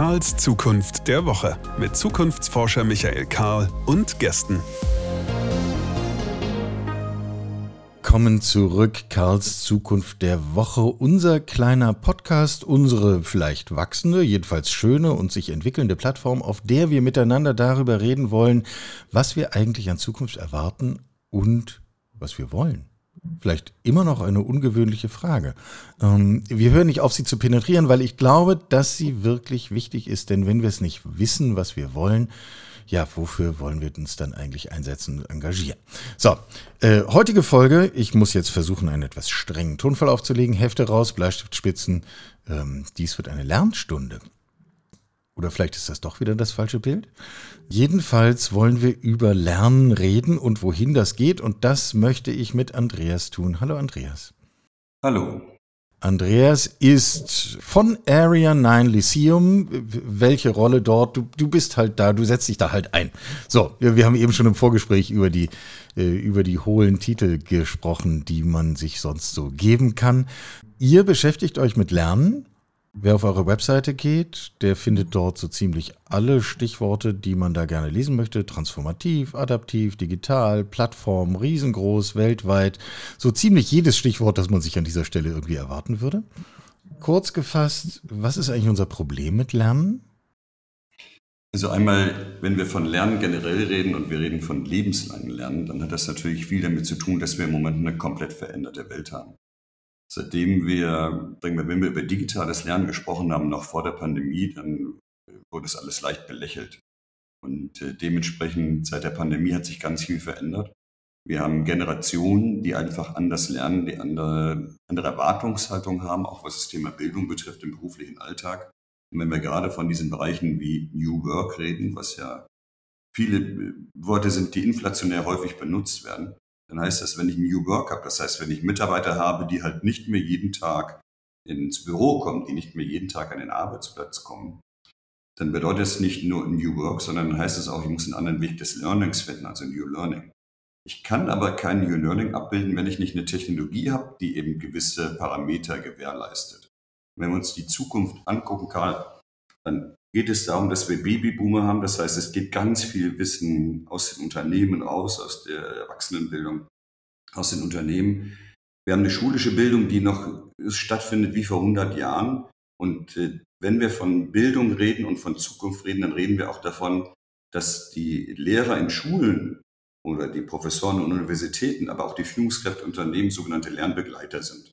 Karls Zukunft der Woche mit Zukunftsforscher Michael Karl und Gästen. Willkommen zurück, Karls Zukunft der Woche. Unser kleiner Podcast, unsere vielleicht wachsende, jedenfalls schöne und sich entwickelnde Plattform, auf der wir miteinander darüber reden wollen, was wir eigentlich an Zukunft erwarten und was wir wollen. Vielleicht immer noch eine ungewöhnliche Frage. Ähm, wir hören nicht auf, sie zu penetrieren, weil ich glaube, dass sie wirklich wichtig ist. Denn wenn wir es nicht wissen, was wir wollen, ja, wofür wollen wir uns dann eigentlich einsetzen und engagieren? So, äh, heutige Folge. Ich muss jetzt versuchen, einen etwas strengen Tonfall aufzulegen. Hefte raus, Bleistiftspitzen. Ähm, dies wird eine Lernstunde. Oder vielleicht ist das doch wieder das falsche Bild. Jedenfalls wollen wir über Lernen reden und wohin das geht. Und das möchte ich mit Andreas tun. Hallo Andreas. Hallo. Andreas ist von Area 9 Lyceum. Welche Rolle dort? Du, du bist halt da, du setzt dich da halt ein. So, wir, wir haben eben schon im Vorgespräch über die, äh, über die hohlen Titel gesprochen, die man sich sonst so geben kann. Ihr beschäftigt euch mit Lernen Wer auf eure Webseite geht, der findet dort so ziemlich alle Stichworte, die man da gerne lesen möchte. Transformativ, adaptiv, digital, Plattform, riesengroß, weltweit. So ziemlich jedes Stichwort, das man sich an dieser Stelle irgendwie erwarten würde. Kurz gefasst, was ist eigentlich unser Problem mit Lernen? Also einmal, wenn wir von Lernen generell reden und wir reden von lebenslangen Lernen, dann hat das natürlich viel damit zu tun, dass wir im Moment eine komplett veränderte Welt haben. Seitdem wir, wenn wir über digitales Lernen gesprochen haben, noch vor der Pandemie, dann wurde es alles leicht belächelt. Und äh, dementsprechend seit der Pandemie hat sich ganz viel verändert. Wir haben Generationen, die einfach anders lernen, die andere, andere Erwartungshaltung haben, auch was das Thema Bildung betrifft im beruflichen Alltag. Und wenn wir gerade von diesen Bereichen wie New Work reden, was ja viele äh, Worte sind, die inflationär häufig benutzt werden, dann heißt das, wenn ich New Work habe, das heißt, wenn ich Mitarbeiter habe, die halt nicht mehr jeden Tag ins Büro kommen, die nicht mehr jeden Tag an den Arbeitsplatz kommen, dann bedeutet es nicht nur New Work, sondern dann heißt es auch, ich muss einen anderen Weg des Learnings finden, also New Learning. Ich kann aber kein New Learning abbilden, wenn ich nicht eine Technologie habe, die eben gewisse Parameter gewährleistet. Wenn wir uns die Zukunft angucken, Karl, dann geht es darum, dass wir Babyboomer haben. Das heißt, es geht ganz viel Wissen aus den Unternehmen raus, aus der Erwachsenenbildung, aus den Unternehmen. Wir haben eine schulische Bildung, die noch stattfindet wie vor 100 Jahren. Und äh, wenn wir von Bildung reden und von Zukunft reden, dann reden wir auch davon, dass die Lehrer in Schulen oder die Professoren und Universitäten, aber auch die Führungskräfte Unternehmen sogenannte Lernbegleiter sind.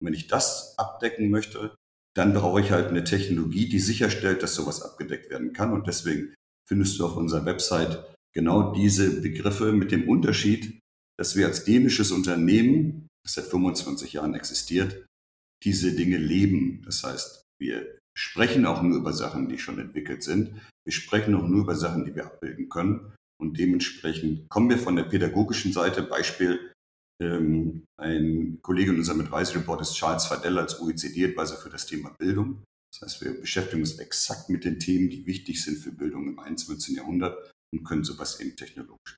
Und wenn ich das abdecken möchte, dann brauche ich halt eine Technologie, die sicherstellt, dass sowas abgedeckt werden kann. Und deswegen findest du auf unserer Website genau diese Begriffe mit dem Unterschied, dass wir als dänisches Unternehmen, das seit 25 Jahren existiert, diese Dinge leben. Das heißt, wir sprechen auch nur über Sachen, die schon entwickelt sind. Wir sprechen auch nur über Sachen, die wir abbilden können. Und dementsprechend kommen wir von der pädagogischen Seite, Beispiel ähm, ein Kollege in unserem Advisory Board ist Charles Fadell als OECD-Advisor für das Thema Bildung. Das heißt, wir beschäftigen uns exakt mit den Themen, die wichtig sind für Bildung im 21. Jahrhundert und können sowas eben technologisch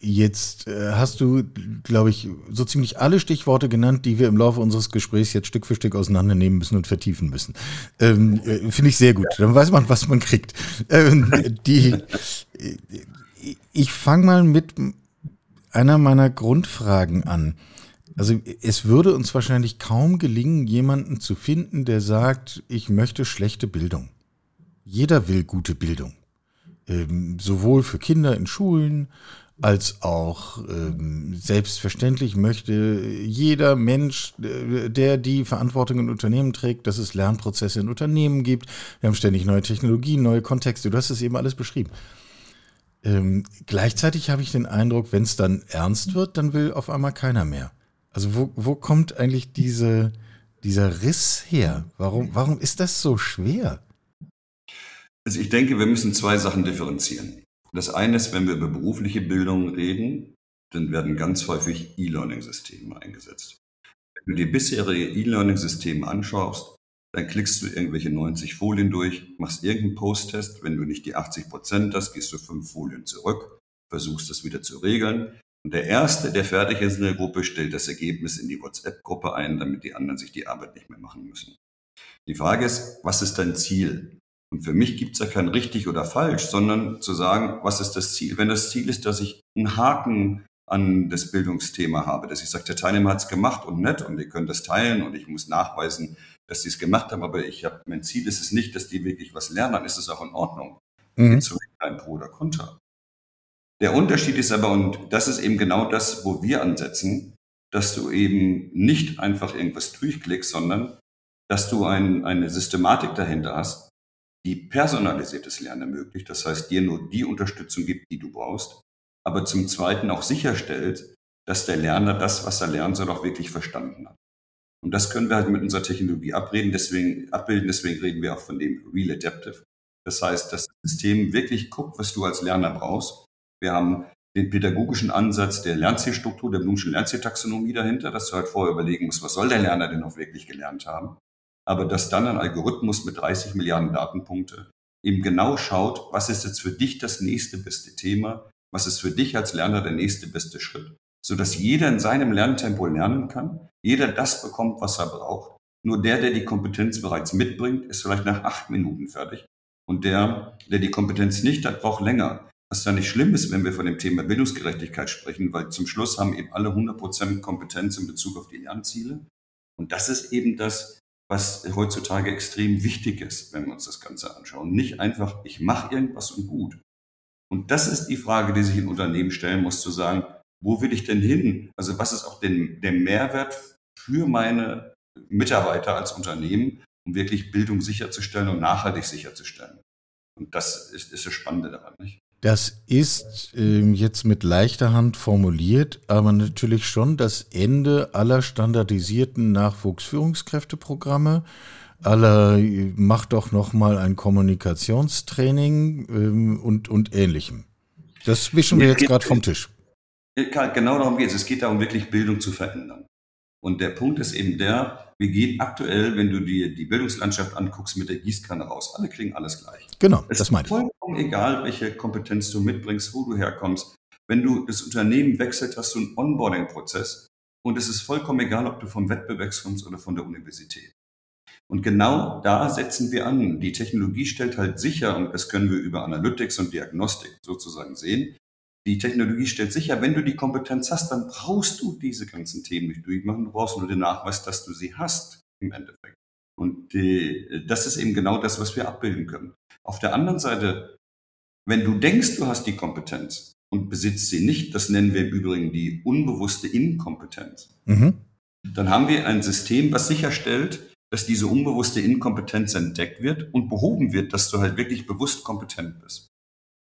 Jetzt äh, hast du, glaube ich, so ziemlich alle Stichworte genannt, die wir im Laufe unseres Gesprächs jetzt Stück für Stück auseinandernehmen müssen und vertiefen müssen. Ähm, äh, Finde ich sehr gut. Dann weiß man, was man kriegt. Ähm, die, ich fange mal mit einer meiner Grundfragen an. Also es würde uns wahrscheinlich kaum gelingen, jemanden zu finden, der sagt, ich möchte schlechte Bildung. Jeder will gute Bildung. Ähm, sowohl für Kinder in Schulen als auch ähm, selbstverständlich möchte jeder Mensch, äh, der die Verantwortung in Unternehmen trägt, dass es Lernprozesse in Unternehmen gibt. Wir haben ständig neue Technologien, neue Kontexte. Du hast es eben alles beschrieben. Ähm, gleichzeitig habe ich den Eindruck, wenn es dann ernst wird, dann will auf einmal keiner mehr. Also wo, wo kommt eigentlich diese, dieser Riss her? Warum, warum ist das so schwer? Also ich denke, wir müssen zwei Sachen differenzieren. Das eine ist, wenn wir über berufliche Bildung reden, dann werden ganz häufig E-Learning-Systeme eingesetzt. Wenn du die bisherige E-Learning-Systeme anschaust, dann klickst du irgendwelche 90 Folien durch, machst irgendeinen Post-Test. Wenn du nicht die 80 Prozent hast, gehst du fünf Folien zurück, versuchst das wieder zu regeln. Und der Erste, der fertig ist in der Gruppe, stellt das Ergebnis in die WhatsApp-Gruppe ein, damit die anderen sich die Arbeit nicht mehr machen müssen. Die Frage ist, was ist dein Ziel? Und für mich gibt es ja kein richtig oder falsch, sondern zu sagen, was ist das Ziel? Wenn das Ziel ist, dass ich einen Haken an das Bildungsthema habe, dass ich sage, der Teilnehmer hat es gemacht und nett und ihr könnt das teilen und ich muss nachweisen, dass sie es gemacht haben, aber ich habe, mein Ziel ist es nicht, dass die wirklich was lernen, dann ist es auch in Ordnung. Mhm. Zu ein Pro oder Contra. Der Unterschied ist aber, und das ist eben genau das, wo wir ansetzen, dass du eben nicht einfach irgendwas durchklickst, sondern dass du ein, eine Systematik dahinter hast, die personalisiertes Lernen ermöglicht. Das heißt, dir nur die Unterstützung gibt, die du brauchst, aber zum Zweiten auch sicherstellt, dass der Lerner das, was er lernen soll, auch wirklich verstanden hat. Und das können wir halt mit unserer Technologie abreden, deswegen, abbilden. Deswegen reden wir auch von dem Real Adaptive. Das heißt, das System wirklich guckt, was du als Lerner brauchst. Wir haben den pädagogischen Ansatz der Lernzielstruktur, der Blumschen Lernzieltaxonomie dahinter, dass du halt vorher überlegen musst, was soll der Lerner denn auch wirklich gelernt haben. Aber dass dann ein Algorithmus mit 30 Milliarden Datenpunkte eben genau schaut, was ist jetzt für dich das nächste beste Thema, was ist für dich als Lerner der nächste beste Schritt, sodass jeder in seinem Lerntempo lernen kann, jeder das bekommt, was er braucht. Nur der, der die Kompetenz bereits mitbringt, ist vielleicht nach acht Minuten fertig. Und der, der die Kompetenz nicht hat, braucht länger. Was ja nicht schlimm ist, wenn wir von dem Thema Bildungsgerechtigkeit sprechen, weil zum Schluss haben eben alle 100% Kompetenz in Bezug auf die Lernziele. Und das ist eben das, was heutzutage extrem wichtig ist, wenn wir uns das Ganze anschauen. Nicht einfach, ich mache irgendwas und gut. Und das ist die Frage, die sich ein Unternehmen stellen muss, zu sagen, wo will ich denn hin? Also was ist auch den, der Mehrwert für meine Mitarbeiter als Unternehmen, um wirklich Bildung sicherzustellen und nachhaltig sicherzustellen? Und das ist, ist das Spannende daran, nicht? Das ist äh, jetzt mit leichter Hand formuliert, aber natürlich schon das Ende aller standardisierten Nachwuchsführungskräfteprogramme, aller macht doch noch mal ein Kommunikationstraining ähm, und, und ähnlichem. Das wischen wir jetzt gerade vom Tisch. Genau darum geht es. Es geht darum, wirklich Bildung zu verändern. Und der Punkt ist eben der, wir gehen aktuell, wenn du dir die Bildungslandschaft anguckst, mit der Gießkanne raus. Alle kriegen alles gleich. Genau, es das meine ich. Vollkommen egal, welche Kompetenz du mitbringst, wo du herkommst. Wenn du das Unternehmen wechselt, hast du einen Onboarding-Prozess. Und es ist vollkommen egal, ob du vom Wettbewerb kommst oder von der Universität. Und genau da setzen wir an. Die Technologie stellt halt sicher, und das können wir über Analytics und Diagnostik sozusagen sehen, die Technologie stellt sicher, wenn du die Kompetenz hast, dann brauchst du diese ganzen Themen nicht durchmachen. Du brauchst nur den Nachweis, dass du sie hast im Endeffekt. Und die, das ist eben genau das, was wir abbilden können. Auf der anderen Seite, wenn du denkst, du hast die Kompetenz und besitzt sie nicht, das nennen wir im Übrigen die unbewusste Inkompetenz, mhm. dann haben wir ein System, was sicherstellt, dass diese unbewusste Inkompetenz entdeckt wird und behoben wird, dass du halt wirklich bewusst kompetent bist.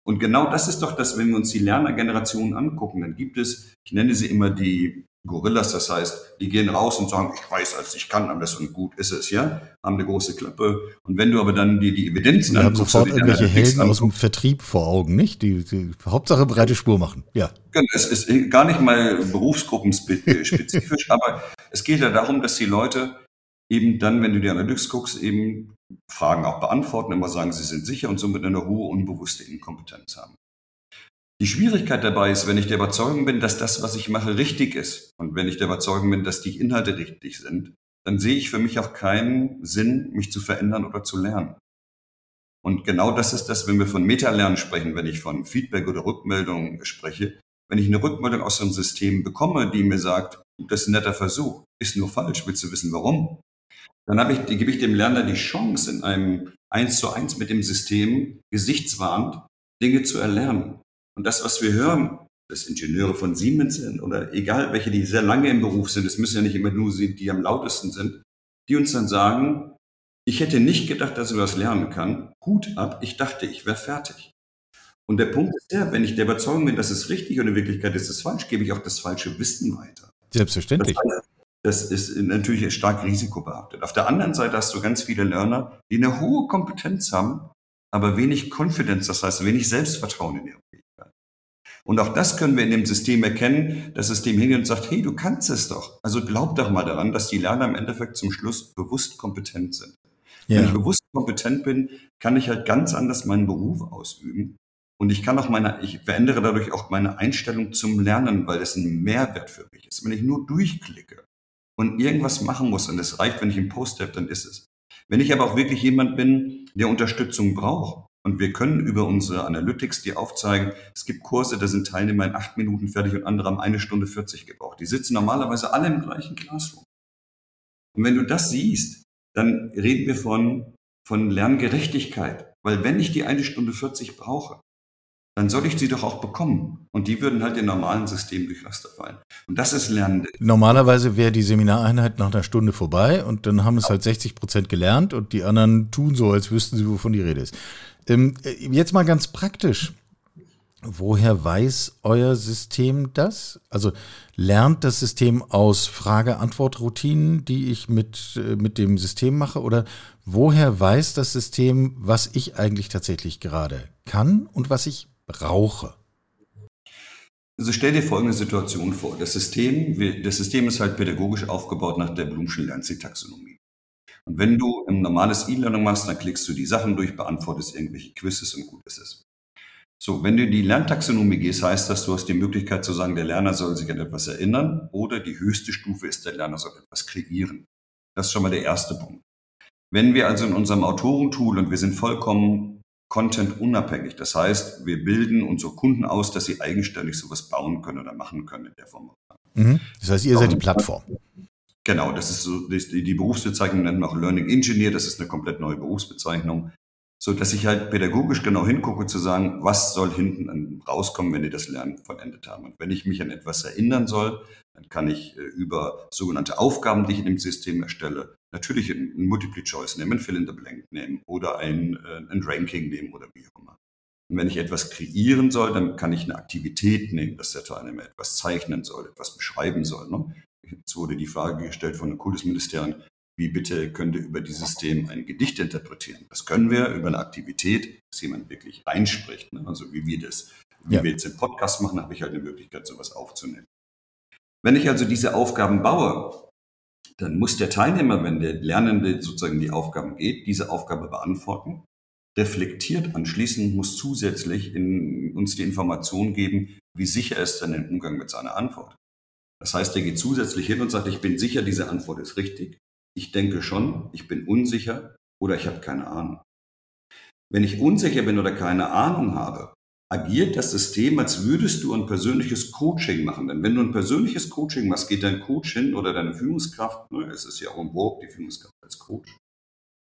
Und genau das ist doch das, wenn wir uns die Lernergenerationen angucken, dann gibt es, ich nenne sie immer die Gorillas, das heißt, die gehen raus und sagen, ich weiß, als ich kann alles und gut ist es, ja, haben eine große Klappe. Und wenn du aber dann dir die Evidenzen Wir haben sofort irgendwelche Helden aus dem Vertrieb vor Augen, nicht? Die, die Hauptsache breite Spur machen, ja. Genau, es ist gar nicht mal berufsgruppenspezifisch, aber es geht ja darum, dass die Leute eben dann, wenn du die Analytics guckst, eben Fragen auch beantworten, immer sagen, sie sind sicher und somit eine hohe unbewusste Inkompetenz haben. Die Schwierigkeit dabei ist, wenn ich der Überzeugung bin, dass das, was ich mache, richtig ist und wenn ich der Überzeugung bin, dass die Inhalte richtig sind, dann sehe ich für mich auch keinen Sinn, mich zu verändern oder zu lernen. Und genau das ist das, wenn wir von Metalernen sprechen, wenn ich von Feedback oder Rückmeldung spreche. Wenn ich eine Rückmeldung aus einem System bekomme, die mir sagt, das ist ein netter Versuch, ist nur falsch, willst du wissen warum? Dann habe ich, gebe ich dem Lerner die Chance, in einem Eins zu eins mit dem System gesichtswahrend Dinge zu erlernen. Und das, was wir hören, dass Ingenieure von Siemens sind oder egal welche, die sehr lange im Beruf sind, es müssen ja nicht immer nur sie, die am lautesten sind, die uns dann sagen, ich hätte nicht gedacht, dass ich was lernen kann. Hut ab, ich dachte, ich wäre fertig. Und der Punkt ist der, wenn ich der Überzeugung bin, dass es richtig und in Wirklichkeit ist es falsch, gebe ich auch das falsche Wissen weiter. Selbstverständlich. Das heißt, das ist natürlich stark risikobehaftet. Auf der anderen Seite hast du ganz viele Lerner, die eine hohe Kompetenz haben, aber wenig Confidence, das heißt wenig Selbstvertrauen in ihre Fähigkeit. Und auch das können wir in dem System erkennen. Das System hingeht und sagt, hey, du kannst es doch. Also glaub doch mal daran, dass die Lerner im Endeffekt zum Schluss bewusst kompetent sind. Ja. Wenn ich bewusst kompetent bin, kann ich halt ganz anders meinen Beruf ausüben. Und ich kann auch meine, ich verändere dadurch auch meine Einstellung zum Lernen, weil das ein Mehrwert für mich ist. Wenn ich nur durchklicke, und irgendwas machen muss und es reicht, wenn ich einen Post habe, dann ist es. Wenn ich aber auch wirklich jemand bin, der Unterstützung braucht, und wir können über unsere Analytics die aufzeigen, es gibt Kurse, da sind Teilnehmer in acht Minuten fertig und andere haben eine Stunde 40 gebraucht. Die sitzen normalerweise alle im gleichen Classroom. Und wenn du das siehst, dann reden wir von, von Lerngerechtigkeit. Weil wenn ich die eine Stunde 40 brauche, dann soll ich sie doch auch bekommen. Und die würden halt im normalen System durch Raster fallen. Und das ist Lernen. Normalerweise wäre die Seminareinheit nach einer Stunde vorbei und dann haben es halt 60 Prozent gelernt und die anderen tun so, als wüssten sie, wovon die Rede ist. Ähm, jetzt mal ganz praktisch. Woher weiß euer System das? Also lernt das System aus Frage-Antwort-Routinen, die ich mit, äh, mit dem System mache? Oder woher weiß das System, was ich eigentlich tatsächlich gerade kann und was ich brauche? Also stell dir folgende Situation vor. Das System, das System ist halt pädagogisch aufgebaut nach der Blumschen Lernzieltaxonomie. Und wenn du ein normales E-Learning machst, dann klickst du die Sachen durch, beantwortest irgendwelche Quizzes und gut ist es. So, wenn du in die Lerntaxonomie gehst, heißt das, du hast die Möglichkeit zu sagen, der Lerner soll sich an etwas erinnern oder die höchste Stufe ist, der Lerner soll etwas kreieren. Das ist schon mal der erste Punkt. Wenn wir also in unserem Autorentool und wir sind vollkommen content-unabhängig, das heißt, wir bilden unsere Kunden aus, dass sie eigenständig sowas bauen können oder machen können in der Form. Mhm. Das heißt, ihr seid die Plattform. Genau, das ist so, die, die Berufsbezeichnung nennt man auch Learning Engineer, das ist eine komplett neue Berufsbezeichnung. So dass ich halt pädagogisch genau hingucke, zu sagen, was soll hinten rauskommen, wenn die das Lernen vollendet haben. Und wenn ich mich an etwas erinnern soll, dann kann ich äh, über sogenannte Aufgaben, die ich in dem System erstelle, natürlich ein, Multiple Choice nehmen, ein Fill in the Blank nehmen oder ein, äh, ein Ranking nehmen oder wie auch immer. Und wenn ich etwas kreieren soll, dann kann ich eine Aktivität nehmen, dass der Teilnehmer etwas zeichnen soll, etwas beschreiben soll. Ne? Jetzt wurde die Frage gestellt von den Kultusministerien, wie bitte könnte über dieses System ein Gedicht interpretieren? Das können wir über eine Aktivität, dass jemand wirklich einspricht. Ne? Also wie wir das, wie ja. wir jetzt im Podcast machen, habe ich halt eine Möglichkeit, sowas aufzunehmen. Wenn ich also diese Aufgaben baue, dann muss der Teilnehmer, wenn der Lernende sozusagen die Aufgaben geht, diese Aufgabe beantworten, reflektiert anschließend, muss zusätzlich in, uns die Information geben, wie sicher ist denn der Umgang mit seiner Antwort. Das heißt, er geht zusätzlich hin und sagt, ich bin sicher, diese Antwort ist richtig. Ich denke schon, ich bin unsicher oder ich habe keine Ahnung. Wenn ich unsicher bin oder keine Ahnung habe, agiert das System, als würdest du ein persönliches Coaching machen. Denn wenn du ein persönliches Coaching machst, geht dein Coach hin oder deine Führungskraft, ne, es ist ja auch im Burg, die Führungskraft als Coach,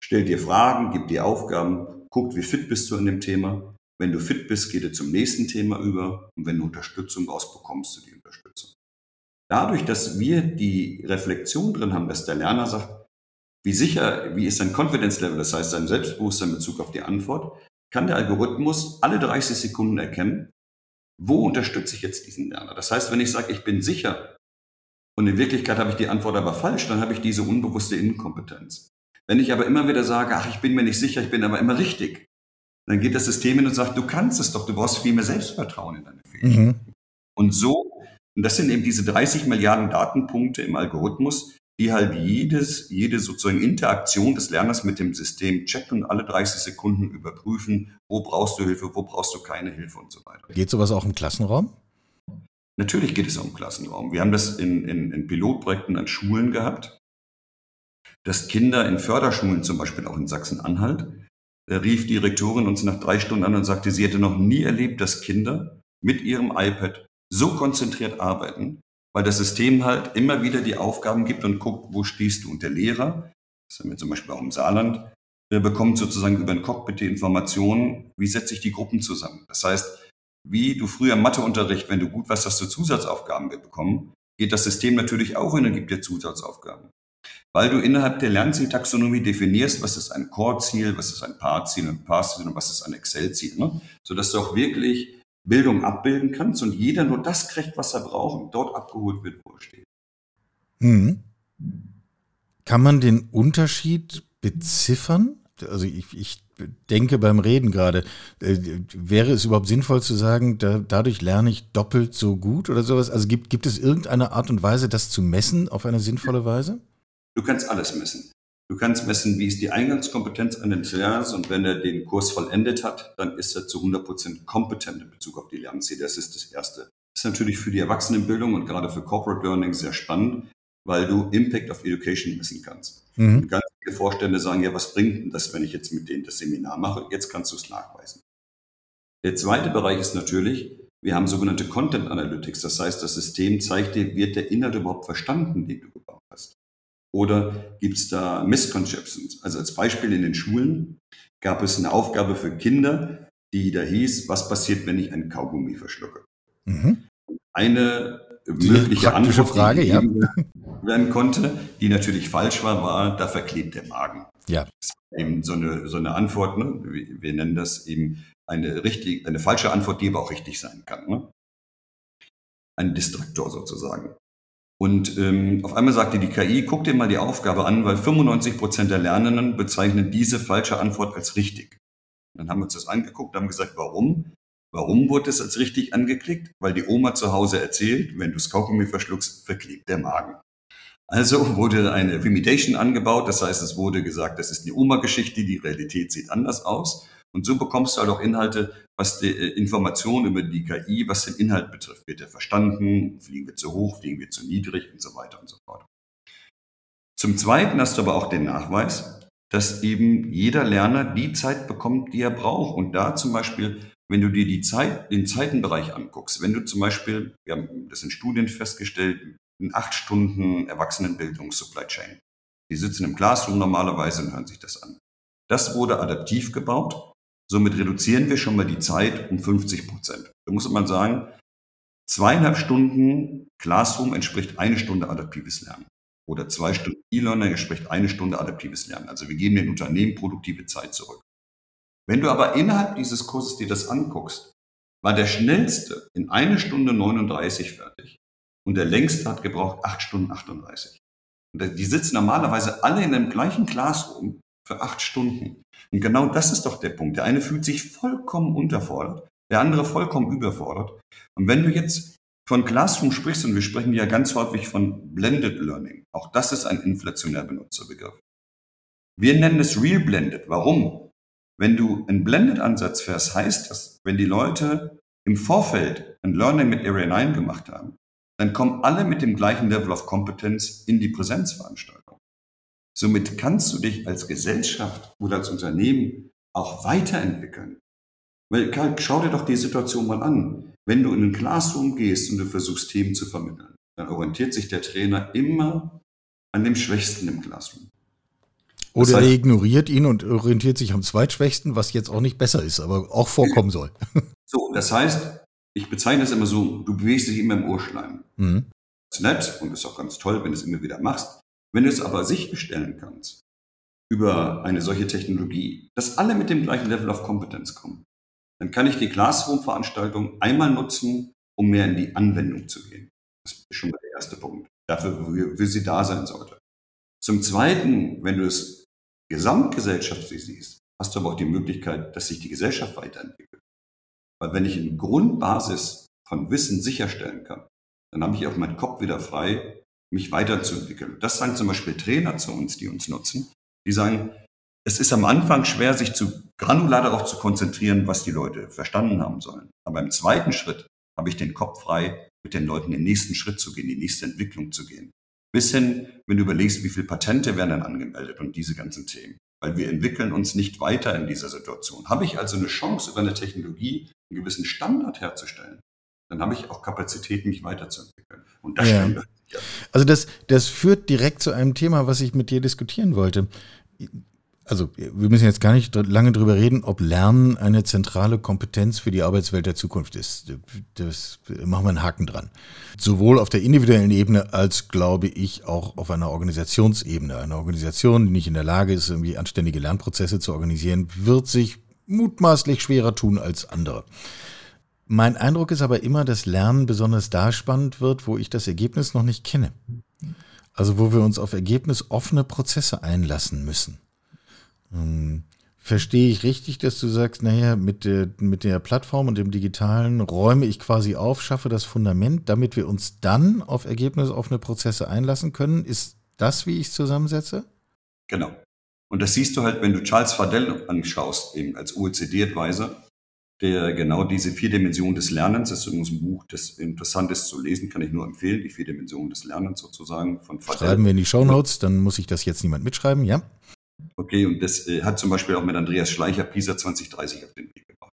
stellt dir Fragen, gibt dir Aufgaben, guckt, wie fit bist du in dem Thema. Wenn du fit bist, geht er zum nächsten Thema über und wenn du Unterstützung brauchst, bekommst du die Unterstützung. Dadurch, dass wir die Reflexion drin haben, dass der Lerner sagt, wie sicher, wie ist sein Confidence Level, das heißt sein Selbstbewusstsein in Bezug auf die Antwort, kann der Algorithmus alle 30 Sekunden erkennen, wo unterstütze ich jetzt diesen Lerner. Das heißt, wenn ich sage, ich bin sicher und in Wirklichkeit habe ich die Antwort aber falsch, dann habe ich diese unbewusste Inkompetenz. Wenn ich aber immer wieder sage, ach, ich bin mir nicht sicher, ich bin aber immer richtig, dann geht das System hin und sagt, du kannst es doch, du brauchst viel mehr Selbstvertrauen in deine Fähigkeiten. Mhm. Und so und das sind eben diese 30 Milliarden Datenpunkte im Algorithmus, die halt jedes, jede sozusagen Interaktion des Lerners mit dem System checken und alle 30 Sekunden überprüfen, wo brauchst du Hilfe, wo brauchst du keine Hilfe und so weiter. Geht sowas auch im Klassenraum? Natürlich geht es auch im Klassenraum. Wir haben das in, in, in Pilotprojekten an Schulen gehabt, dass Kinder in Förderschulen, zum Beispiel auch in Sachsen-Anhalt, da rief die Rektorin uns nach drei Stunden an und sagte, sie hätte noch nie erlebt, dass Kinder mit ihrem iPad so konzentriert arbeiten, weil das System halt immer wieder die Aufgaben gibt und guckt, wo stehst du. Und der Lehrer, das haben wir zum Beispiel auch im Saarland, der bekommt sozusagen über ein Cockpit die Informationen, wie setze ich die Gruppen zusammen. Das heißt, wie du früher im Matheunterricht, wenn du gut warst, hast du Zusatzaufgaben bekommen, geht das System natürlich auch hin und gibt dir Zusatzaufgaben. Weil du innerhalb der Lernzieltaxonomie definierst, was ist ein Core-Ziel, was ist ein Paar-Ziel, ein Pass-Ziel und was ist ein Excel-Ziel. Ne? Sodass du auch wirklich Bildung abbilden kannst und jeder nur das kriegt, was er braucht und dort abgeholt wird, wo er steht. Mhm. Kann man den Unterschied beziffern? Also ich, ich denke beim Reden gerade, äh, wäre es überhaupt sinnvoll zu sagen, da, dadurch lerne ich doppelt so gut oder sowas? Also gibt, gibt es irgendeine Art und Weise, das zu messen auf eine sinnvolle Weise? Du kannst alles messen. Du kannst messen, wie ist die Eingangskompetenz eines Lerners und wenn er den Kurs vollendet hat, dann ist er zu 100% kompetent in Bezug auf die Lernziele. Das ist das Erste. Das ist natürlich für die Erwachsenenbildung und gerade für Corporate Learning sehr spannend, weil du Impact of Education messen kannst. Mhm. Ganz viele Vorstände sagen, ja, was bringt denn das, wenn ich jetzt mit denen das Seminar mache? Jetzt kannst du es nachweisen. Der zweite Bereich ist natürlich, wir haben sogenannte Content Analytics. Das heißt, das System zeigt dir, wird der Inhalt überhaupt verstanden, den du gebaut hast? Oder gibt es da Misconceptions? Also als Beispiel in den Schulen gab es eine Aufgabe für Kinder, die da hieß, was passiert, wenn ich einen Kaugummi verschlucke? Mhm. Eine die mögliche Antwort, Frage, die ja. werden konnte, die natürlich falsch war, war, da verklebt der Magen. Ja. Das ist eben so eine, so eine Antwort, ne? wir, wir nennen das eben eine, richtig, eine falsche Antwort, die aber auch richtig sein kann. Ne? Ein Distraktor sozusagen. Und ähm, auf einmal sagte die KI, guck dir mal die Aufgabe an, weil 95 Prozent der Lernenden bezeichnen diese falsche Antwort als richtig. Dann haben wir uns das angeguckt, haben gesagt, warum? Warum wurde es als richtig angeklickt? Weil die Oma zu Hause erzählt, wenn du das Kaugummi verschluckst, verklebt der Magen. Also wurde eine Remediation angebaut, das heißt, es wurde gesagt, das ist eine Oma-Geschichte, die Realität sieht anders aus. Und so bekommst du halt auch Inhalte, was die äh, Informationen über die KI, was den Inhalt betrifft. Wird er verstanden? Fliegen wir zu hoch? Fliegen wir zu niedrig? Und so weiter und so fort. Zum Zweiten hast du aber auch den Nachweis, dass eben jeder Lerner die Zeit bekommt, die er braucht. Und da zum Beispiel, wenn du dir die Zeit, den Zeitenbereich anguckst, wenn du zum Beispiel, wir haben das in Studien festgestellt, in acht Stunden Erwachsenenbildung Supply Chain. Die sitzen im Classroom normalerweise und hören sich das an. Das wurde adaptiv gebaut Somit reduzieren wir schon mal die Zeit um 50 Prozent. Da muss man sagen, zweieinhalb Stunden Classroom entspricht eine Stunde adaptives Lernen. Oder zwei Stunden E-Learning entspricht eine Stunde adaptives Lernen. Also wir geben den Unternehmen produktive Zeit zurück. Wenn du aber innerhalb dieses Kurses dir das anguckst, war der schnellste in eine Stunde 39 fertig und der längste hat gebraucht acht Stunden 38. Und die sitzen normalerweise alle in dem gleichen Classroom für acht Stunden. Und genau das ist doch der Punkt. Der eine fühlt sich vollkommen unterfordert, der andere vollkommen überfordert. Und wenn du jetzt von Classroom sprichst, und wir sprechen ja ganz häufig von Blended Learning, auch das ist ein inflationär benutzter Begriff. Wir nennen es Real Blended. Warum? Wenn du einen Blended-Ansatz fährst, heißt das, wenn die Leute im Vorfeld ein Learning mit Area 9 gemacht haben, dann kommen alle mit dem gleichen Level of Kompetenz in die Präsenzveranstaltung. Somit kannst du dich als Gesellschaft oder als Unternehmen auch weiterentwickeln. Weil, Karl, schau dir doch die Situation mal an. Wenn du in den Classroom gehst und du versuchst, Themen zu vermitteln, dann orientiert sich der Trainer immer an dem Schwächsten im Classroom. Oder das heißt, er ignoriert ihn und orientiert sich am Zweitschwächsten, was jetzt auch nicht besser ist, aber auch vorkommen soll. So, das heißt, ich bezeichne es immer so, du bewegst dich immer im Urschleim. Mhm. Das ist nett und ist auch ganz toll, wenn du es immer wieder machst. Wenn du es aber sicherstellen kannst, über eine solche Technologie, dass alle mit dem gleichen Level of Kompetenz kommen, dann kann ich die Classroom-Veranstaltung einmal nutzen, um mehr in die Anwendung zu gehen. Das ist schon mal der erste Punkt. Dafür, wofür sie da sein sollte. Zum Zweiten, wenn du es gesamtgesellschaftlich siehst, hast du aber auch die Möglichkeit, dass sich die Gesellschaft weiterentwickelt. Weil wenn ich eine Grundbasis von Wissen sicherstellen kann, dann habe ich auch meinen Kopf wieder frei, mich weiterzuentwickeln. Das sagen zum Beispiel Trainer zu uns, die uns nutzen. Die sagen, es ist am Anfang schwer, sich zu granular darauf zu konzentrieren, was die Leute verstanden haben sollen. Aber im zweiten Schritt habe ich den Kopf frei, mit den Leuten den nächsten Schritt zu gehen, die nächste Entwicklung zu gehen. Bis hin, wenn du überlegst, wie viele Patente werden dann angemeldet und diese ganzen Themen. Weil wir entwickeln uns nicht weiter in dieser Situation. Habe ich also eine Chance, über eine Technologie einen gewissen Standard herzustellen, dann habe ich auch Kapazität, mich weiterzuentwickeln. Und das ja. Also das, das führt direkt zu einem Thema, was ich mit dir diskutieren wollte. Also wir müssen jetzt gar nicht lange drüber reden, ob Lernen eine zentrale Kompetenz für die Arbeitswelt der Zukunft ist. Das machen wir einen Haken dran. Sowohl auf der individuellen Ebene als, glaube ich, auch auf einer Organisationsebene. Eine Organisation, die nicht in der Lage ist, irgendwie anständige Lernprozesse zu organisieren, wird sich mutmaßlich schwerer tun als andere. Mein Eindruck ist aber immer, dass Lernen besonders da spannend wird, wo ich das Ergebnis noch nicht kenne. Also wo wir uns auf ergebnisoffene Prozesse einlassen müssen. Hm. Verstehe ich richtig, dass du sagst, naja, mit der, mit der Plattform und dem Digitalen räume ich quasi auf, schaffe das Fundament, damit wir uns dann auf ergebnisoffene Prozesse einlassen können? Ist das, wie ich es zusammensetze? Genau. Und das siehst du halt, wenn du Charles Fadell anschaust, eben als OECD-Advisor, der genau diese vier Dimensionen des Lernens, das ist übrigens ein Buch, das interessant ist zu lesen, kann ich nur empfehlen, die vier Dimensionen des Lernens sozusagen von Vater. Schreiben wir in die Shownotes, dann muss ich das jetzt niemand mitschreiben, ja? Okay, und das äh, hat zum Beispiel auch mit Andreas Schleicher PISA 2030 auf den Weg gebracht.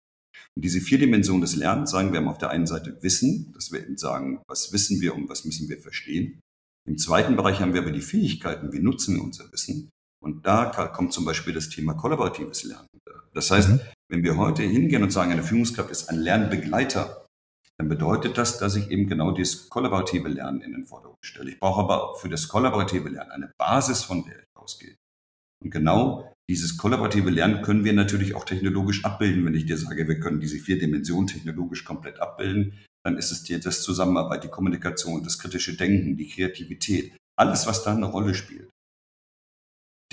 Und diese vier Dimensionen des Lernens sagen wir haben auf der einen Seite Wissen, dass wir sagen, was wissen wir und was müssen wir verstehen. Im zweiten Bereich haben wir aber die Fähigkeiten, wie nutzen wir unser Wissen. Und da kommt zum Beispiel das Thema kollaboratives Lernen. Das heißt, mhm. Wenn wir heute hingehen und sagen, eine Führungskraft ist ein Lernbegleiter, dann bedeutet das, dass ich eben genau dieses kollaborative Lernen in den Vordergrund stelle. Ich brauche aber für das kollaborative Lernen eine Basis, von der ich ausgehe. Und genau dieses kollaborative Lernen können wir natürlich auch technologisch abbilden. Wenn ich dir sage, wir können diese vier Dimensionen technologisch komplett abbilden, dann ist es dir das Zusammenarbeit, die Kommunikation, das kritische Denken, die Kreativität, alles, was da eine Rolle spielt.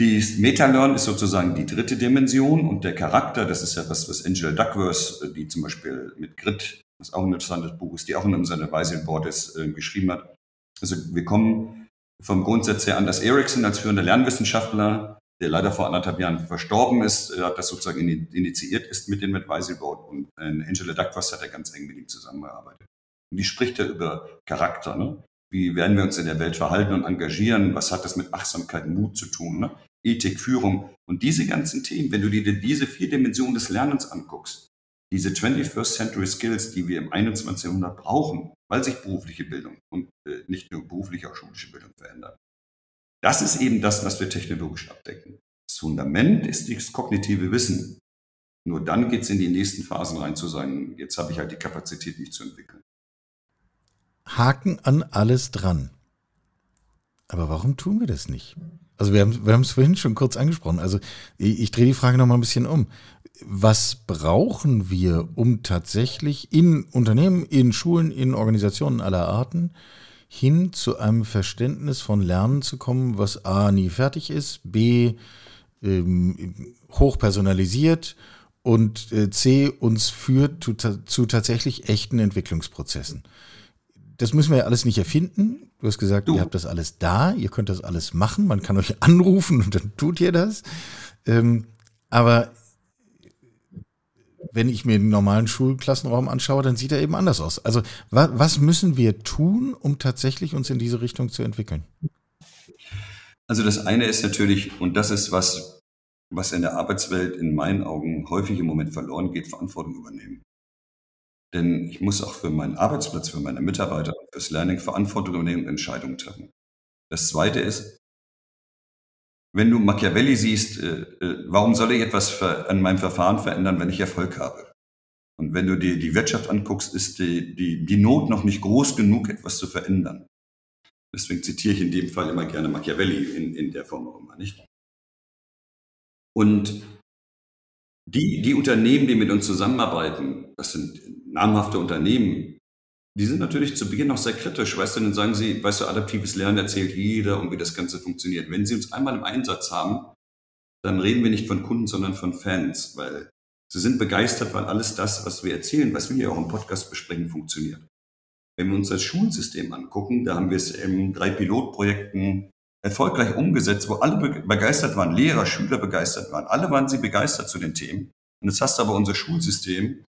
Die Meta-Learn ist sozusagen die dritte Dimension und der Charakter, das ist ja was, was Angela Duckworth, äh, die zum Beispiel mit Grit, was auch ein interessantes Buch ist, die auch in unserem Advisory Board ist, äh, geschrieben hat. Also wir kommen vom Grundsatz her an, dass Ericsson als führender Lernwissenschaftler, der leider vor anderthalb Jahren verstorben ist, äh, hat das sozusagen initiiert ist mit dem Advisory Board und Angela Duckworth hat er ganz eng mit ihm zusammengearbeitet. Und die spricht ja über Charakter. Ne? Wie werden wir uns in der Welt verhalten und engagieren? Was hat das mit Achtsamkeit, Mut zu tun? Ne? Ethik, Führung und diese ganzen Themen, wenn du dir diese vier Dimensionen des Lernens anguckst, diese 21st Century Skills, die wir im 21. Jahrhundert brauchen, weil sich berufliche Bildung und äh, nicht nur berufliche, auch schulische Bildung verändert. Das ist eben das, was wir technologisch abdecken. Das Fundament ist das kognitive Wissen. Nur dann geht es in die nächsten Phasen rein zu sagen, jetzt habe ich halt die Kapazität, mich zu entwickeln. Haken an alles dran. Aber warum tun wir das nicht? Also wir haben wir haben es vorhin schon kurz angesprochen. Also ich, ich drehe die Frage noch mal ein bisschen um. Was brauchen wir, um tatsächlich in Unternehmen, in Schulen, in Organisationen aller Arten hin zu einem Verständnis von Lernen zu kommen, was a nie fertig ist, b ähm, hochpersonalisiert und äh, c uns führt zu, zu tatsächlich echten Entwicklungsprozessen. Das müssen wir ja alles nicht erfinden. Du hast gesagt, du. ihr habt das alles da, ihr könnt das alles machen, man kann euch anrufen und dann tut ihr das. Ähm, aber wenn ich mir den normalen Schulklassenraum anschaue, dann sieht er eben anders aus. Also wa was müssen wir tun, um tatsächlich uns in diese Richtung zu entwickeln? Also das eine ist natürlich, und das ist was, was in der Arbeitswelt in meinen Augen häufig im Moment verloren geht, Verantwortung übernehmen. Denn ich muss auch für meinen Arbeitsplatz, für meine Mitarbeiter, fürs Learning Verantwortung übernehmen und Entscheidungen treffen. Das Zweite ist, wenn du Machiavelli siehst, äh, äh, warum soll ich etwas an meinem Verfahren verändern, wenn ich Erfolg habe? Und wenn du dir die Wirtschaft anguckst, ist die, die, die Not noch nicht groß genug, etwas zu verändern. Deswegen zitiere ich in dem Fall immer gerne Machiavelli in, in der Form auch immer, nicht? Und die, die Unternehmen, die mit uns zusammenarbeiten, das sind namhafte Unternehmen, die sind natürlich zu Beginn noch sehr kritisch. Weißt du, dann sagen sie, weißt du, adaptives Lernen erzählt jeder und wie das Ganze funktioniert. Wenn sie uns einmal im Einsatz haben, dann reden wir nicht von Kunden, sondern von Fans, weil sie sind begeistert, weil alles das, was wir erzählen, was wir hier auch im Podcast besprechen, funktioniert. Wenn wir uns das Schulsystem angucken, da haben wir es in drei Pilotprojekten erfolgreich umgesetzt, wo alle begeistert waren, Lehrer, Schüler begeistert waren. Alle waren sie begeistert zu den Themen. Und jetzt hast du aber unser Schulsystem,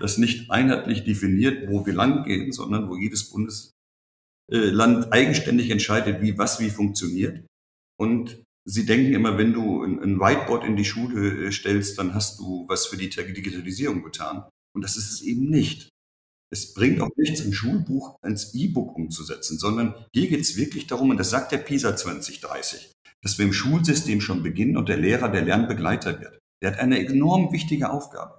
das nicht einheitlich definiert, wo wir lang gehen, sondern wo jedes Bundesland eigenständig entscheidet, wie was wie funktioniert. Und sie denken immer, wenn du ein Whiteboard in die Schule äh, stellst, dann hast du was für die Digitalisierung getan. Und das ist es eben nicht. Es bringt auch nichts, ein Schulbuch ins E-Book umzusetzen, sondern hier geht es wirklich darum, und das sagt der PISA 2030, dass wir im Schulsystem schon beginnen und der Lehrer der Lernbegleiter wird. Der hat eine enorm wichtige Aufgabe.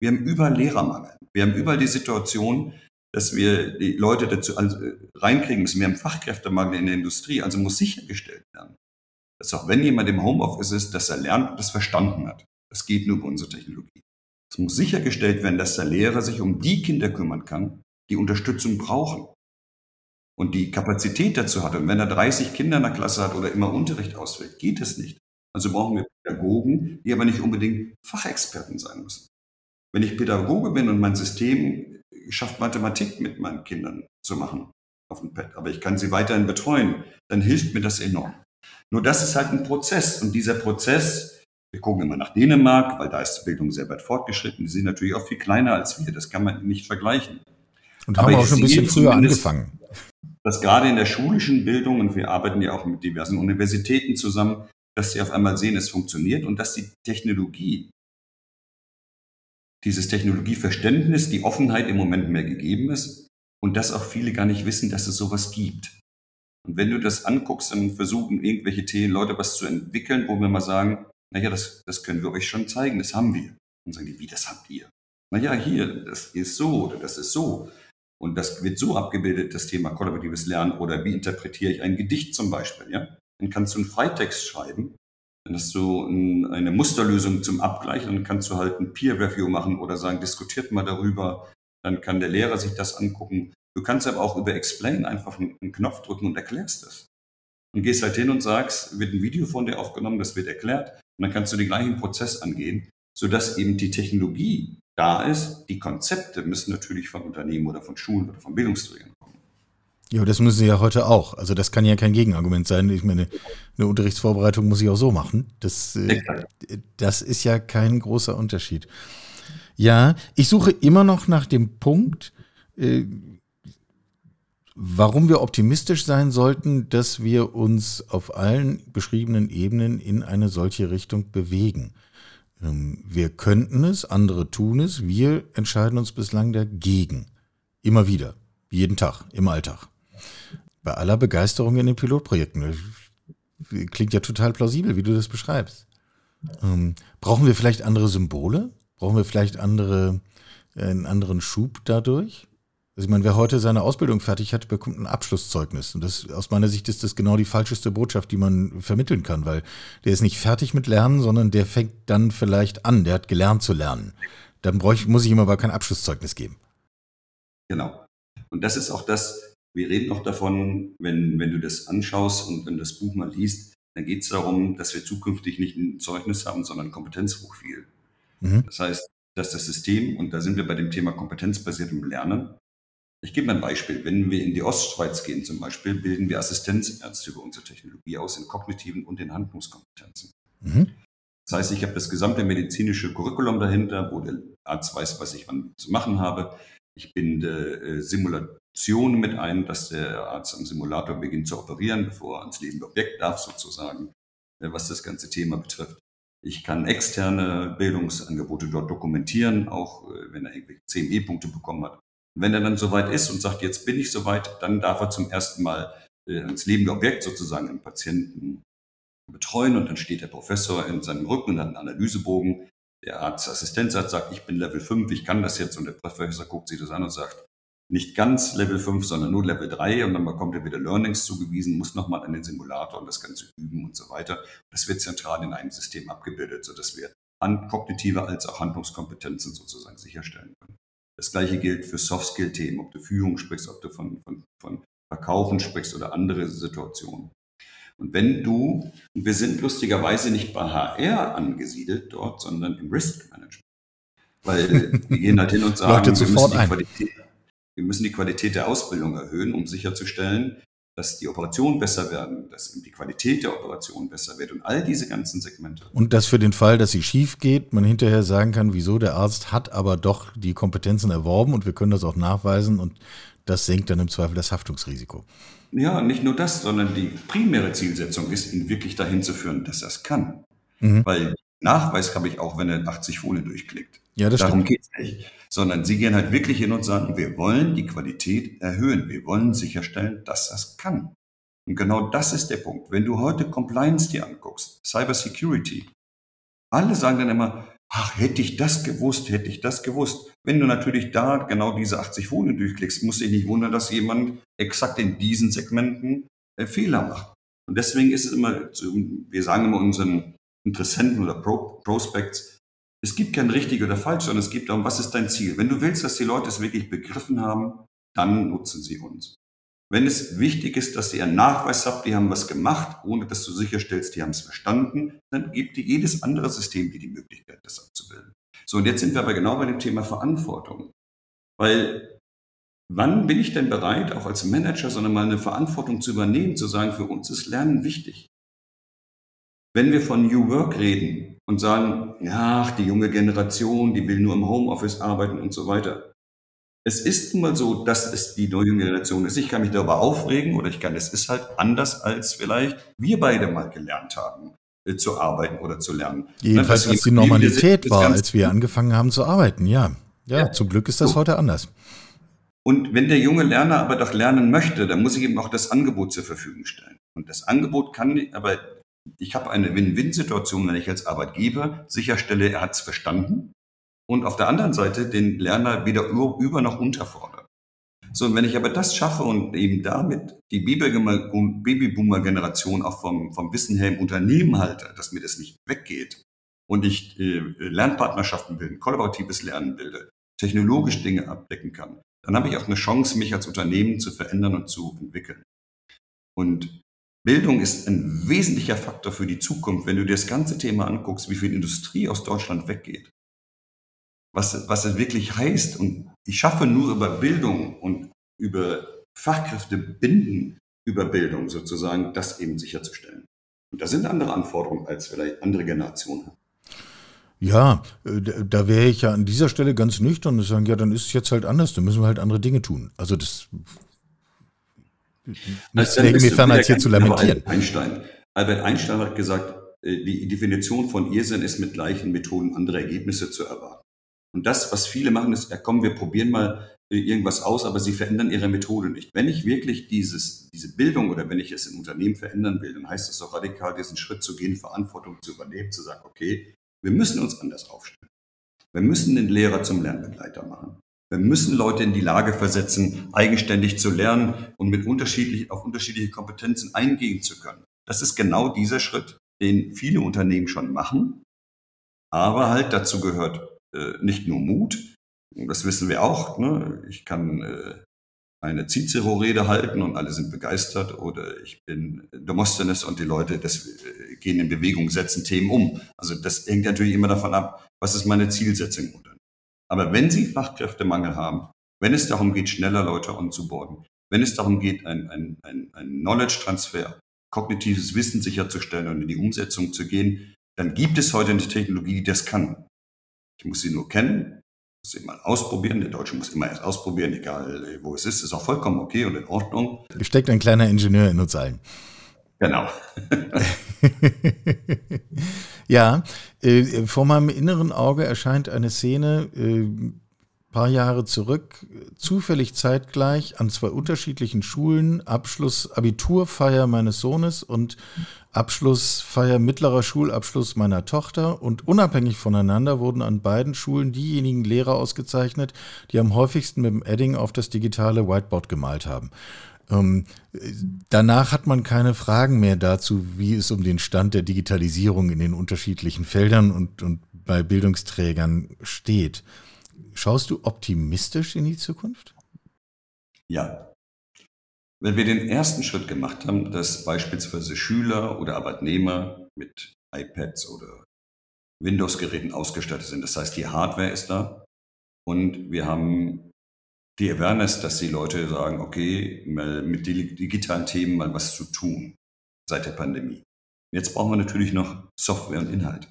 Wir haben überall Lehrermangel. Wir haben überall die Situation, dass wir die Leute dazu also reinkriegen müssen. Wir haben Fachkräftemangel in der Industrie. Also muss sichergestellt werden, dass auch wenn jemand im Homeoffice ist, dass er lernt und das verstanden hat. Das geht nur über unsere Technologie. Es muss sichergestellt werden, dass der Lehrer sich um die Kinder kümmern kann, die Unterstützung brauchen und die Kapazität dazu hat. Und wenn er 30 Kinder in der Klasse hat oder immer Unterricht ausfällt, geht es nicht. Also brauchen wir Pädagogen, die aber nicht unbedingt Fachexperten sein müssen. Wenn ich Pädagoge bin und mein System schafft Mathematik mit meinen Kindern zu machen auf dem Pad, aber ich kann sie weiterhin betreuen, dann hilft mir das enorm. Nur das ist halt ein Prozess und dieser Prozess Wir gucken immer nach Dänemark, weil da ist die Bildung sehr weit fortgeschritten. Die sind natürlich auch viel kleiner als wir. Das kann man nicht vergleichen. Und haben auch schon ein bisschen früher angefangen. Dass gerade in der schulischen Bildung, und wir arbeiten ja auch mit diversen Universitäten zusammen, dass sie auf einmal sehen, es funktioniert und dass die Technologie, dieses Technologieverständnis, die Offenheit im Moment mehr gegeben ist und dass auch viele gar nicht wissen, dass es sowas gibt. Und wenn du das anguckst, dann versuchen irgendwelche Themen, Leute was zu entwickeln, wo wir mal sagen, naja, das, das können wir euch schon zeigen, das haben wir. Und sagen die, wie, das habt ihr? Naja, hier, das ist so oder das ist so. Und das wird so abgebildet, das Thema kollaboratives Lernen oder wie interpretiere ich ein Gedicht zum Beispiel, ja? Dann kannst du einen Freitext schreiben, dann hast du ein, eine Musterlösung zum Abgleich, dann kannst du halt ein Peer-Review machen oder sagen, diskutiert mal darüber, dann kann der Lehrer sich das angucken. Du kannst aber auch über Explain einfach einen, Knopf drücken und erklärst das. Und gehst halt hin und sagst, wird ein Video von dir aufgenommen, das wird erklärt. Und dann kannst du den gleichen Prozess angehen, sodass eben die Technologie da ist. Die Konzepte müssen natürlich von Unternehmen oder von Schulen oder von Bildungsträgern kommen. Ja, das müssen sie ja heute auch. Also das kann ja kein Gegenargument sein. Ich meine, eine Unterrichtsvorbereitung muss ich auch so machen. Das, äh, das ist ja kein großer Unterschied. Ja, ich suche immer noch nach dem Punkt, äh, warum wir optimistisch sein sollten, dass wir uns auf allen beschriebenen Ebenen in eine solche Richtung bewegen. Ähm, wir könnten es, andere tun es, wir entscheiden uns bislang dagegen. Immer wieder, jeden Tag, im Alltag. Bei aller Begeisterung in den Pilotprojekten. Klingt ja total plausibel, wie du das beschreibst. Ähm, brauchen wir vielleicht andere Symbole? Brauchen wir vielleicht andere, äh, einen anderen Schub dadurch? Also ich meine, wer heute seine Ausbildung fertig hat, bekommt ein Abschlusszeugnis. Und das, aus meiner Sicht ist das genau die falscheste Botschaft, die man vermitteln kann, weil der ist nicht fertig mit Lernen, sondern der fängt dann vielleicht an, der hat gelernt zu lernen. Dann ich, muss ich ihm aber kein Abschlusszeugnis geben. Genau. Und das ist auch das, wir reden noch davon, wenn, wenn du das anschaust und wenn du das Buch mal liest, dann geht es darum, dass wir zukünftig nicht ein Zeugnis haben, sondern ein Kompetenzprofil. Mhm. Das heißt, dass das System, und da sind wir bei dem Thema kompetenzbasiertem Lernen, ich gebe mal ein Beispiel. Wenn wir in die Ostschweiz gehen zum Beispiel, bilden wir Assistenzärzte über unsere Technologie aus in kognitiven und in Handlungskompetenzen. Mhm. Das heißt, ich habe das gesamte medizinische Curriculum dahinter, wo der Arzt weiß, was ich wann zu machen habe. Ich binde äh, Simulationen mit ein, dass der Arzt am Simulator beginnt zu operieren, bevor er ans lebende Objekt darf, sozusagen, äh, was das ganze Thema betrifft. Ich kann externe Bildungsangebote dort dokumentieren, auch äh, wenn er irgendwelche CME-Punkte bekommen hat. Wenn er dann soweit ist und sagt, jetzt bin ich soweit, dann darf er zum ersten Mal äh, ins lebende Objekt sozusagen einen Patienten betreuen und dann steht der Professor in seinem Rücken und hat einen Analysebogen. Der Arztassistenzarzt sagt, ich bin Level 5, ich kann das jetzt und der Professor guckt sich das an und sagt, nicht ganz Level 5, sondern nur Level 3 und dann bekommt er wieder Learnings zugewiesen, muss nochmal an den Simulator und das Ganze üben und so weiter. Das wird zentral in einem System abgebildet, sodass wir kognitive als auch Handlungskompetenzen sozusagen sicherstellen können. Das gleiche gilt für Soft-Skill-Themen, ob du Führung sprichst, ob du von, von, von Verkaufen sprichst oder andere Situationen. Und wenn du, und wir sind lustigerweise nicht bei HR angesiedelt dort, sondern im Risk Management. Weil wir gehen halt hin und sagen, wir müssen, wir müssen, die Qualität der Ausbildung erhöhen, um sicherzustellen, dass die Operationen besser werden, dass die Qualität der Operation besser wird und all diese ganzen Segmente. Und dass für den Fall, dass sie schief geht, man hinterher sagen kann, wieso der Arzt hat aber doch die Kompetenzen erworben und wir können das auch nachweisen und das senkt dann im Zweifel das Haftungsrisiko. Ja, nicht nur das, sondern die primäre Zielsetzung ist, ihn wirklich dahin zu führen, dass er es kann. Mhm. Weil Nachweis habe ich auch, wenn er 80 Folien durchklickt. Ja, das Darum geht es nicht. Sondern sie gehen halt wirklich hin und sagen, wir wollen die Qualität erhöhen. Wir wollen sicherstellen, dass das kann. Und genau das ist der Punkt. Wenn du heute Compliance dir anguckst, Cyber Security, alle sagen dann immer, ach, hätte ich das gewusst, hätte ich das gewusst. Wenn du natürlich da genau diese 80 Folien durchklickst, musst du dich nicht wundern, dass jemand exakt in diesen Segmenten äh, Fehler macht. Und deswegen ist es immer, wir sagen immer unseren Interessenten oder Pro Prospects, es gibt kein richtig oder falsch, sondern es geht darum, was ist dein Ziel. Wenn du willst, dass die Leute es wirklich begriffen haben, dann nutzen sie uns. Wenn es wichtig ist, dass ihr einen Nachweis habt, die haben was gemacht, ohne dass du sicherstellst, die haben es verstanden, dann gibt dir jedes andere System dir die Möglichkeit, das abzubilden. So, und jetzt sind wir aber genau bei dem Thema Verantwortung. Weil wann bin ich denn bereit, auch als Manager, sondern mal eine Verantwortung zu übernehmen, zu sagen, für uns ist Lernen wichtig. Wenn wir von New Work reden, und sagen, ach, die junge Generation, die will nur im Homeoffice arbeiten und so weiter. Es ist nun mal so, dass es die neue Generation ist. Ich kann mich darüber aufregen oder ich kann, es ist halt anders, als vielleicht wir beide mal gelernt haben äh, zu arbeiten oder zu lernen. Jedenfalls, als die Normalität war, als wir angefangen haben zu arbeiten, ja. Ja, ja. zum Glück ist das so. heute anders. Und wenn der junge Lerner aber doch lernen möchte, dann muss ich ihm auch das Angebot zur Verfügung stellen. Und das Angebot kann, aber ich habe eine Win-Win-Situation, wenn ich als Arbeitgeber sicherstelle, er hat es verstanden und auf der anderen Seite den Lerner weder über noch unterfordert. So, und wenn ich aber das schaffe und eben damit die Babyboomer-Generation auch vom, vom Wissen her im Unternehmen halte, dass mir das nicht weggeht und ich äh, Lernpartnerschaften bilde, kollaboratives Lernen bilde, technologisch Dinge abdecken kann, dann habe ich auch eine Chance, mich als Unternehmen zu verändern und zu entwickeln. Und Bildung ist ein wesentlicher Faktor für die Zukunft, wenn du dir das ganze Thema anguckst, wie viel Industrie aus Deutschland weggeht was, was es wirklich heißt. Und ich schaffe nur über Bildung und über Fachkräfte binden über Bildung sozusagen, das eben sicherzustellen. Und da sind andere Anforderungen, als vielleicht andere Generationen haben. Ja, äh, da wäre ich ja an dieser Stelle ganz nüchtern und sagen, ja, dann ist es jetzt halt anders, dann müssen wir halt andere Dinge tun. Also das nichts also mir fern, als hier zu lamentieren. Albert Einstein. Albert Einstein hat gesagt, äh, die Definition von Irrsinn ist mit gleichen Methoden andere Ergebnisse zu erwarten. Und das, was viele machen, ist, ja komm, wir probieren mal äh, irgendwas aus, aber sie verändern ihre Methode nicht. Wenn ich wirklich dieses, diese Bildung oder wenn ich es im Unternehmen verändern will, dann heißt es auch radikal, diesen Schritt zu gehen, Verantwortung zu übernehmen, zu sagen, okay, wir müssen uns anders aufstellen. Wir müssen den Lehrer zum Lernbegleiter machen. Wir müssen Leute in die Lage versetzen, eigenständig zu lernen und mit unterschiedlich, auf unterschiedliche Kompetenzen eingehen zu können. Das ist genau dieser Schritt, den viele Unternehmen schon machen. Aber halt dazu gehört äh, nicht nur Mut, das wissen wir auch. Ne? Ich kann äh, eine Cicero-Rede halten und alle sind begeistert oder ich bin Demosthenes und die Leute das, äh, gehen in Bewegung, setzen Themen um. Also das hängt natürlich immer davon ab, was ist meine Zielsetzung. Aber wenn Sie Fachkräftemangel haben, wenn es darum geht, schneller Leute onzuboarden, wenn es darum geht, ein, ein, ein, ein Knowledge-Transfer, kognitives Wissen sicherzustellen und in die Umsetzung zu gehen, dann gibt es heute eine Technologie, die das kann. Ich muss sie nur kennen, muss sie mal ausprobieren. Der Deutsche muss immer erst ausprobieren, egal äh, wo es ist. Ist auch vollkommen okay und in Ordnung. Steckt ein kleiner Ingenieur in uns allen. Genau. ja, äh, vor meinem inneren Auge erscheint eine Szene, äh, paar Jahre zurück, zufällig zeitgleich an zwei unterschiedlichen Schulen, Abschluss, Abiturfeier meines Sohnes und Abschlussfeier mittlerer Schulabschluss meiner Tochter und unabhängig voneinander wurden an beiden Schulen diejenigen Lehrer ausgezeichnet, die am häufigsten mit dem Edding auf das digitale Whiteboard gemalt haben. Ähm, danach hat man keine Fragen mehr dazu, wie es um den Stand der Digitalisierung in den unterschiedlichen Feldern und, und bei Bildungsträgern steht. Schaust du optimistisch in die Zukunft? Ja, wenn wir den ersten Schritt gemacht haben, dass beispielsweise Schüler oder Arbeitnehmer mit iPads oder Windows-Geräten ausgestattet sind, das heißt, die Hardware ist da und wir haben die Awareness, dass die Leute sagen, okay, mit digitalen Themen mal was zu tun seit der Pandemie. Jetzt brauchen wir natürlich noch Software und Inhalt.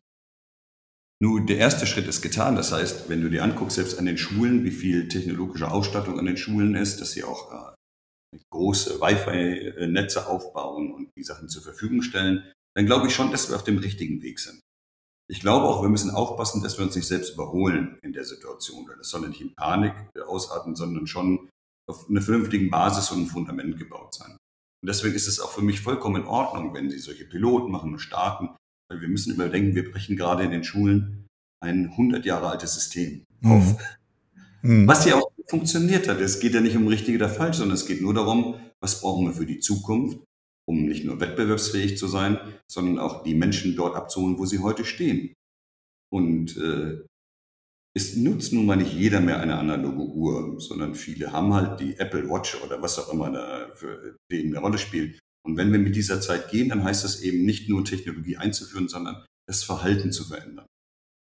Nur der erste Schritt ist getan. Das heißt, wenn du dir anguckst, selbst an den Schulen, wie viel technologische Ausstattung an den Schulen ist, dass sie auch äh, große Wi-Fi-Netze aufbauen und die Sachen zur Verfügung stellen, dann glaube ich schon, dass wir auf dem richtigen Weg sind. Ich glaube auch, wir müssen aufpassen, dass wir uns nicht selbst überholen in der Situation. Das soll nicht in Panik ausarten, sondern schon auf einer vernünftigen Basis und ein Fundament gebaut sein. Und deswegen ist es auch für mich vollkommen in Ordnung, wenn Sie solche Piloten machen und starten, weil wir müssen überdenken, wir brechen gerade in den Schulen ein 100 Jahre altes System mhm. auf. Mhm. Was ja auch funktioniert hat. Es geht ja nicht um richtig oder falsch, sondern es geht nur darum, was brauchen wir für die Zukunft, um nicht nur wettbewerbsfähig zu sein, sondern auch die Menschen dort abzuholen, wo sie heute stehen. Und äh, es nutzt nun mal nicht jeder mehr eine analoge Uhr, sondern viele haben halt die Apple Watch oder was auch immer da für den eine Rolle spielt. Und wenn wir mit dieser Zeit gehen, dann heißt das eben nicht nur Technologie einzuführen, sondern das Verhalten zu verändern.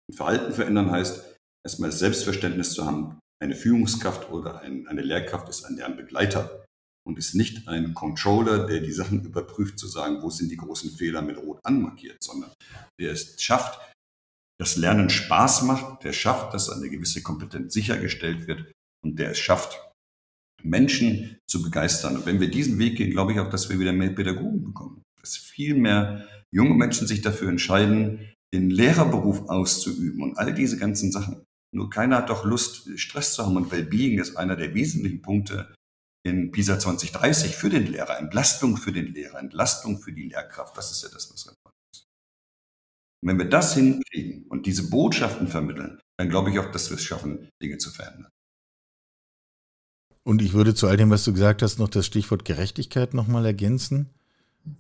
Und Verhalten verändern heißt, erstmal Selbstverständnis zu haben, eine Führungskraft oder ein, eine Lehrkraft ist ein Lernbegleiter und ist nicht ein Controller, der die Sachen überprüft, zu sagen, wo sind die großen Fehler mit Rot anmarkiert, sondern der es schafft, das Lernen Spaß macht, der schafft, dass eine gewisse Kompetenz sichergestellt wird und der es schafft, Menschen zu begeistern. Und wenn wir diesen Weg gehen, glaube ich auch, dass wir wieder mehr Pädagogen bekommen. Dass viel mehr junge Menschen sich dafür entscheiden, den Lehrerberuf auszuüben und all diese ganzen Sachen. Nur keiner hat doch Lust, Stress zu haben und Wellbeing ist einer der wesentlichen Punkte in PISA 2030 für den Lehrer. Entlastung für den Lehrer, Entlastung für die Lehrkraft. Das ist ja das, was relevant ist. Und wenn wir das hinkriegen und diese Botschaften vermitteln, dann glaube ich auch, dass wir es schaffen, Dinge zu verändern. Und ich würde zu all dem, was du gesagt hast, noch das Stichwort Gerechtigkeit nochmal ergänzen.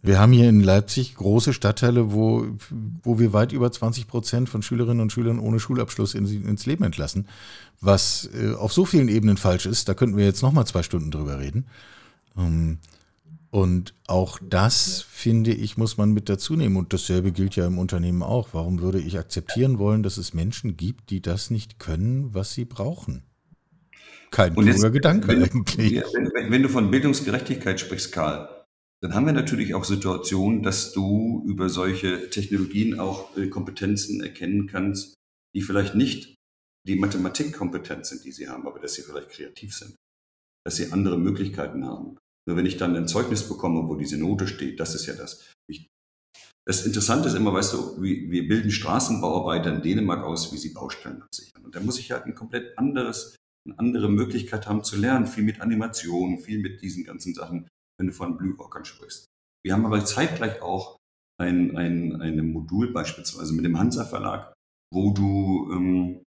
Wir haben hier in Leipzig große Stadtteile, wo, wo wir weit über 20 Prozent von Schülerinnen und Schülern ohne Schulabschluss in, ins Leben entlassen, was äh, auf so vielen Ebenen falsch ist. Da könnten wir jetzt nochmal zwei Stunden drüber reden. Ähm, und auch das, finde ich, muss man mit dazu nehmen. Und dasselbe gilt ja im Unternehmen auch. Warum würde ich akzeptieren wollen, dass es Menschen gibt, die das nicht können, was sie brauchen? Kein kluger Gedanke wenn, eigentlich. Wenn, wenn, du von Bildungsgerechtigkeit sprichst, Karl, dann haben wir natürlich auch Situationen, dass du über solche Technologien auch äh, Kompetenzen erkennen kannst, die vielleicht nicht die Mathematikkompetenz sind, die sie haben, aber dass sie vielleicht kreativ sind, dass sie andere Möglichkeiten haben. Nur wenn ich dann ein Zeugnis bekomme, wo diese Note steht, das ist ja das. Ich, das Interessante ist immer, weißt du, wir, wir bilden Straßenbauarbeiter in Dänemark aus, wie sie Baustellen absichern. Und da muss ich halt ein komplett anderes eine andere Möglichkeit haben zu lernen, viel mit Animation, viel mit diesen ganzen Sachen, wenn du von Blue Walkern sprichst. Wir haben aber zeitgleich auch ein, ein, ein Modul beispielsweise mit dem Hansa Verlag, wo du ähm,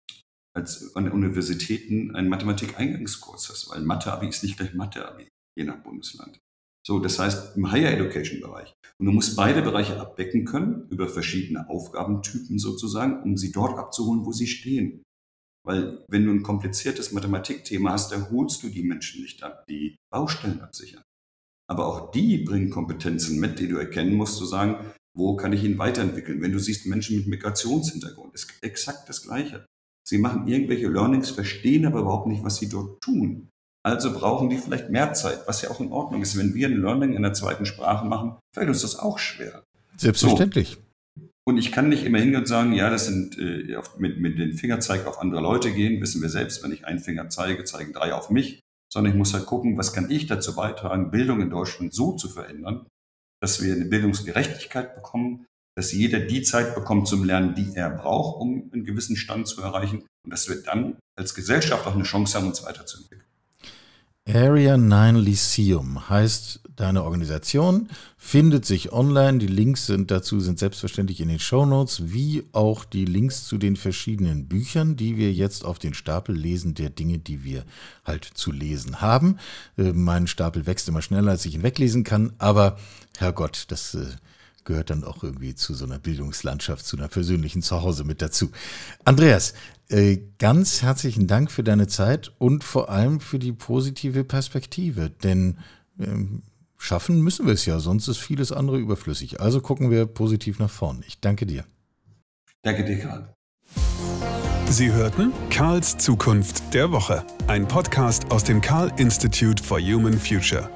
als an Universitäten einen Mathematik-Eingangskurs hast, weil Mathe-Abi ist nicht gleich Mathe-Abi, je nach Bundesland. So, das heißt im Higher Education Bereich. Und du musst beide Bereiche abdecken können über verschiedene Aufgabentypen sozusagen, um sie dort abzuholen, wo sie stehen. Weil wenn du ein kompliziertes Mathematikthema hast, dann holst du die Menschen nicht ab, die Baustellen absichern. Aber auch die bringen Kompetenzen mit, die du erkennen musst, zu sagen, wo kann ich ihn weiterentwickeln? Wenn du siehst, Menschen mit Migrationshintergrund, ist exakt das Gleiche. Sie machen irgendwelche Learnings, verstehen aber überhaupt nicht, was sie dort tun. Also brauchen die vielleicht mehr Zeit, was ja auch in Ordnung ist. Wenn wir ein Learning in der zweiten Sprache machen, fällt uns das auch schwer. Selbstverständlich. So. Und ich kann nicht immer hingehen und sagen, ja, das sind äh, mit, mit den Fingerzeig auf andere Leute gehen, wissen wir selbst, wenn ich einen Finger zeige, zeigen drei auf mich, sondern ich muss halt gucken, was kann ich dazu beitragen, Bildung in Deutschland so zu verändern, dass wir eine Bildungsgerechtigkeit bekommen, dass jeder die Zeit bekommt zum Lernen, die er braucht, um einen gewissen Stand zu erreichen und dass wir dann als Gesellschaft auch eine Chance haben, uns weiterzuentwickeln. Area 9 Lyceum heißt deine Organisation, findet sich online. Die Links sind dazu sind selbstverständlich in den Show Notes, wie auch die Links zu den verschiedenen Büchern, die wir jetzt auf den Stapel lesen, der Dinge, die wir halt zu lesen haben. Äh, mein Stapel wächst immer schneller, als ich ihn weglesen kann, aber Herrgott, das äh, gehört dann auch irgendwie zu so einer Bildungslandschaft, zu einer persönlichen Zuhause mit dazu. Andreas, äh, ganz herzlichen Dank für deine Zeit und vor allem für die positive Perspektive, denn ähm, schaffen müssen wir es ja, sonst ist vieles andere überflüssig. Also gucken wir positiv nach vorn. Ich danke dir. Danke dir, Karl. Sie hörten Karls Zukunft der Woche, ein Podcast aus dem Karl Institute for Human Future.